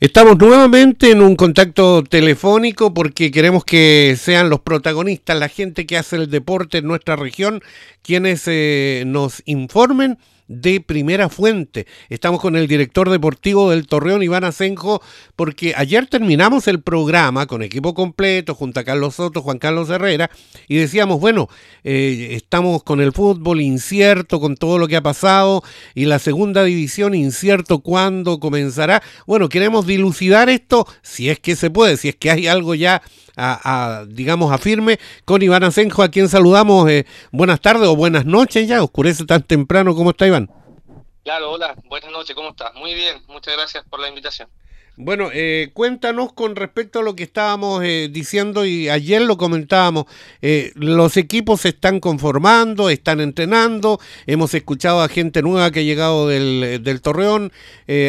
Estamos nuevamente en un contacto telefónico porque queremos que sean los protagonistas, la gente que hace el deporte en nuestra región, quienes eh, nos informen de primera fuente. Estamos con el director deportivo del Torreón, Iván Asenjo, porque ayer terminamos el programa con equipo completo, junto a Carlos Soto, Juan Carlos Herrera, y decíamos, bueno, eh, estamos con el fútbol incierto, con todo lo que ha pasado, y la segunda división incierto cuándo comenzará. Bueno, queremos dilucidar esto, si es que se puede, si es que hay algo ya a, digamos, afirme con Iván Asenjo, a quien saludamos. Eh, buenas tardes o buenas noches ya, oscurece tan temprano. ¿Cómo está Iván? Claro, hola, buenas noches, ¿cómo estás? Muy bien, muchas gracias por la invitación. Bueno, eh, cuéntanos con respecto a lo que estábamos eh, diciendo y ayer lo comentábamos. los equipos se están conformando, están entrenando. Hemos escuchado a gente nueva que ha llegado del, del Torreón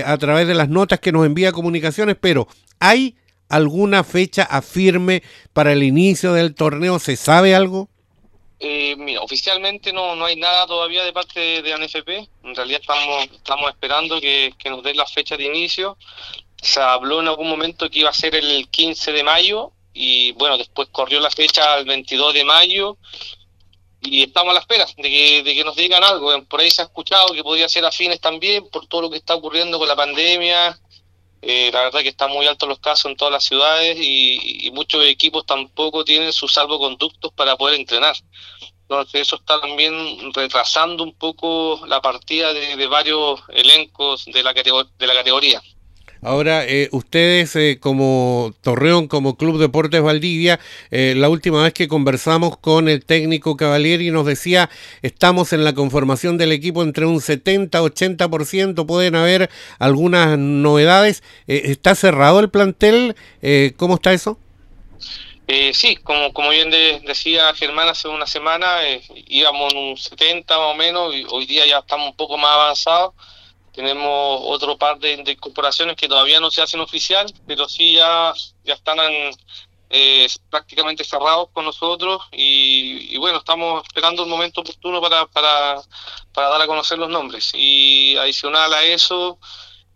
a través de las notas que nos envía comunicaciones, pero hay alguna fecha afirme para el inicio del torneo? ¿Se sabe algo? Eh, oficialmente no, no hay nada todavía de parte de, ANFP. En realidad estamos, estamos esperando que, nos den la fecha de inicio. Se habló en algún momento que iba a ser el 15 de mayo y bueno, después corrió la fecha al 22 de mayo y estamos a la espera de que, de que nos digan algo. Por ahí se ha escuchado que podría ser a fines también por todo lo que está ocurriendo con la pandemia eh, la verdad que están muy altos los casos en todas las ciudades y, muchos equipos tampoco tienen sus salvoconductos para poder entrenar. Entonces eso está también retrasando un poco la partida de, varios elencos de la, de la categoría. Ahora, eh, ustedes eh, como Torreón, como Club Deportes Valdivia, eh, la última vez que conversamos con el técnico Cavalieri nos decía, estamos en la conformación del equipo entre un 70-80%, pueden haber algunas novedades. ¿Está cerrado el plantel? ¿Cómo está eso? sí, como, como bien decía Germán hace una semana, íbamos en un 70 más o menos, y hoy día ya estamos un poco más avanzados tenemos otro par de, incorporaciones que todavía no se hacen oficial, pero sí ya, ya están eh, prácticamente cerrados con nosotros y, bueno, estamos esperando un momento oportuno para, para, para dar a conocer los nombres. Y adicional a eso,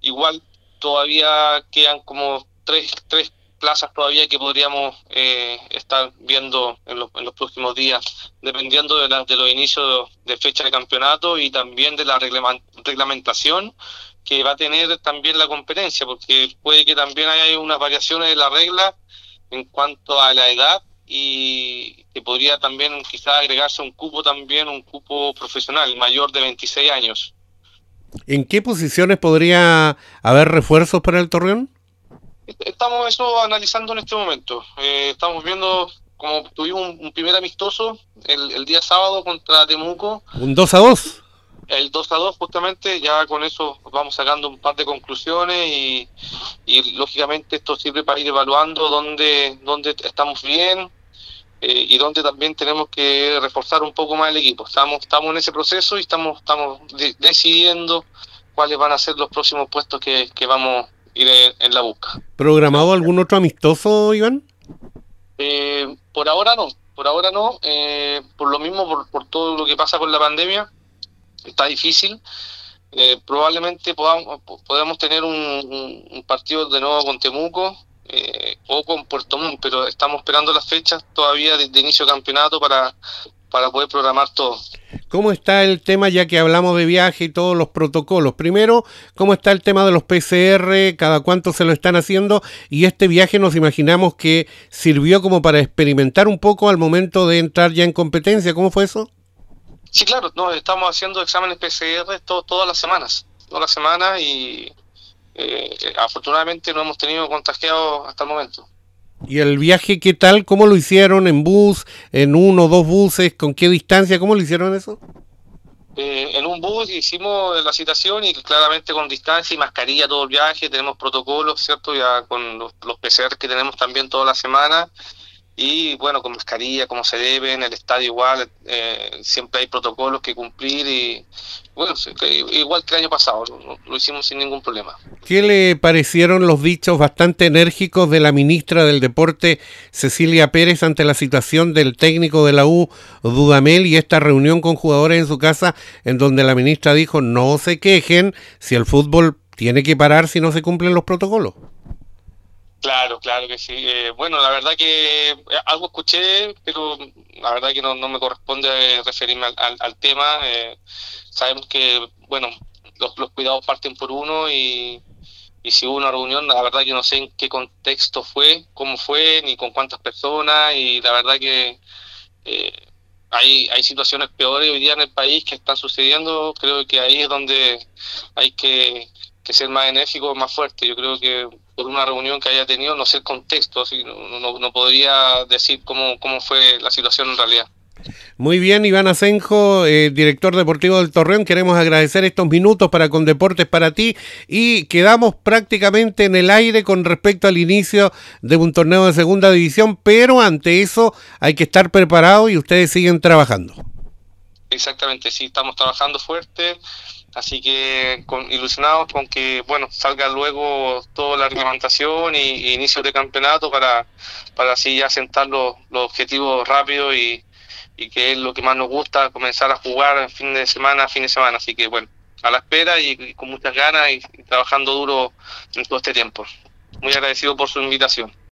igual todavía quedan como tres, tres plazas todavía que podríamos eh, estar viendo en los, en los, próximos días, dependiendo de, la, de los inicios de, fecha de campeonato y también de la reglamentación que va a tener también la competencia, porque puede que también haya unas variaciones de la regla en cuanto a la edad y que podría también quizás agregarse un cupo también, un cupo profesional mayor de 26 años. ¿En qué posiciones podría haber refuerzos para el Torreón? Estamos eso analizando en este momento. Eh, estamos viendo como tuvimos un, primer amistoso el, día sábado contra Temuco. ¿Un 2 a 2? El 2 a 2 justamente, ya con eso vamos sacando un par de conclusiones y, lógicamente esto sirve para ir evaluando dónde, dónde estamos bien eh, y dónde también tenemos que reforzar un poco más el equipo. Estamos, estamos en ese proceso y estamos, estamos decidiendo cuáles van a ser los próximos puestos que, que vamos ir en la busca. ¿Programado algún otro amistoso, Iván? Eh, por ahora no, por ahora no, eh, por lo mismo, por, por, todo lo que pasa con la pandemia, está difícil. Eh, probablemente podamos, podamos tener un, partido de nuevo con Temuco o con Puerto Montt, pero estamos esperando las fechas todavía de, de inicio de campeonato para, para poder programar todo. ¿Cómo está el tema, ya que hablamos de viaje y todos los protocolos? Primero, ¿cómo está el tema de los PCR? ¿Cada cuánto se lo están haciendo? Y este viaje nos imaginamos que sirvió como para experimentar un poco al momento de entrar ya en competencia. ¿Cómo fue eso? Sí, claro, no, estamos haciendo exámenes PCR todas las semanas, todas las semanas y eh, afortunadamente no hemos tenido contagiados hasta el momento. ¿Y el viaje qué tal? ¿Cómo lo hicieron? ¿En bus? ¿En uno o dos buses? ¿Con qué distancia? ¿Cómo lo hicieron eso? Eh, en un bus hicimos la citación y claramente con distancia y mascarilla todo el viaje. Tenemos protocolos, ¿cierto? Ya con los, los PCR que tenemos también toda la semana y bueno, con mascarilla, como se debe, en el estadio igual, eh, siempre hay protocolos que cumplir y bueno, igual que el año pasado, lo, hicimos sin ningún problema. ¿Qué le parecieron los dichos bastante enérgicos de la ministra del Deporte, Cecilia Pérez, ante la situación del técnico de la U, Dudamel, y esta reunión con jugadores en su casa, en donde la ministra dijo, no se quejen si el fútbol tiene que parar si no se cumplen los protocolos? Claro, claro que sí. Eh, bueno, la verdad que eh, algo escuché, pero la verdad que no, me corresponde referirme al, tema. Eh, sabemos que, bueno, los, cuidados parten por uno y, y si hubo una reunión, la verdad que no sé en qué contexto fue, cómo fue, ni con cuántas personas y la verdad que hay, hay situaciones peores hoy día en el país que están sucediendo. Creo que ahí es donde hay que, que ser más enérgico, más fuerte. Yo creo que por una reunión que haya tenido, no sé el contexto, así, no, podría decir cómo, cómo fue la situación en realidad. Muy bien, Iván Asenjo, eh, director deportivo del Torreón, queremos agradecer estos minutos para con Deportes para ti y quedamos prácticamente en el aire con respecto al inicio de un torneo de segunda división, pero ante eso hay que estar preparado y ustedes siguen trabajando. Exactamente, sí, estamos trabajando fuerte Así que ilusionados con que bueno salga luego toda la reglamentación y, inicio de campeonato para, para así ya sentar los, los objetivos rápidos y, y, que es lo que más nos gusta, comenzar a jugar fin de semana, fin de semana. Así que bueno, a la espera y, con muchas ganas y trabajando duro en todo este tiempo. Muy agradecido por su invitación.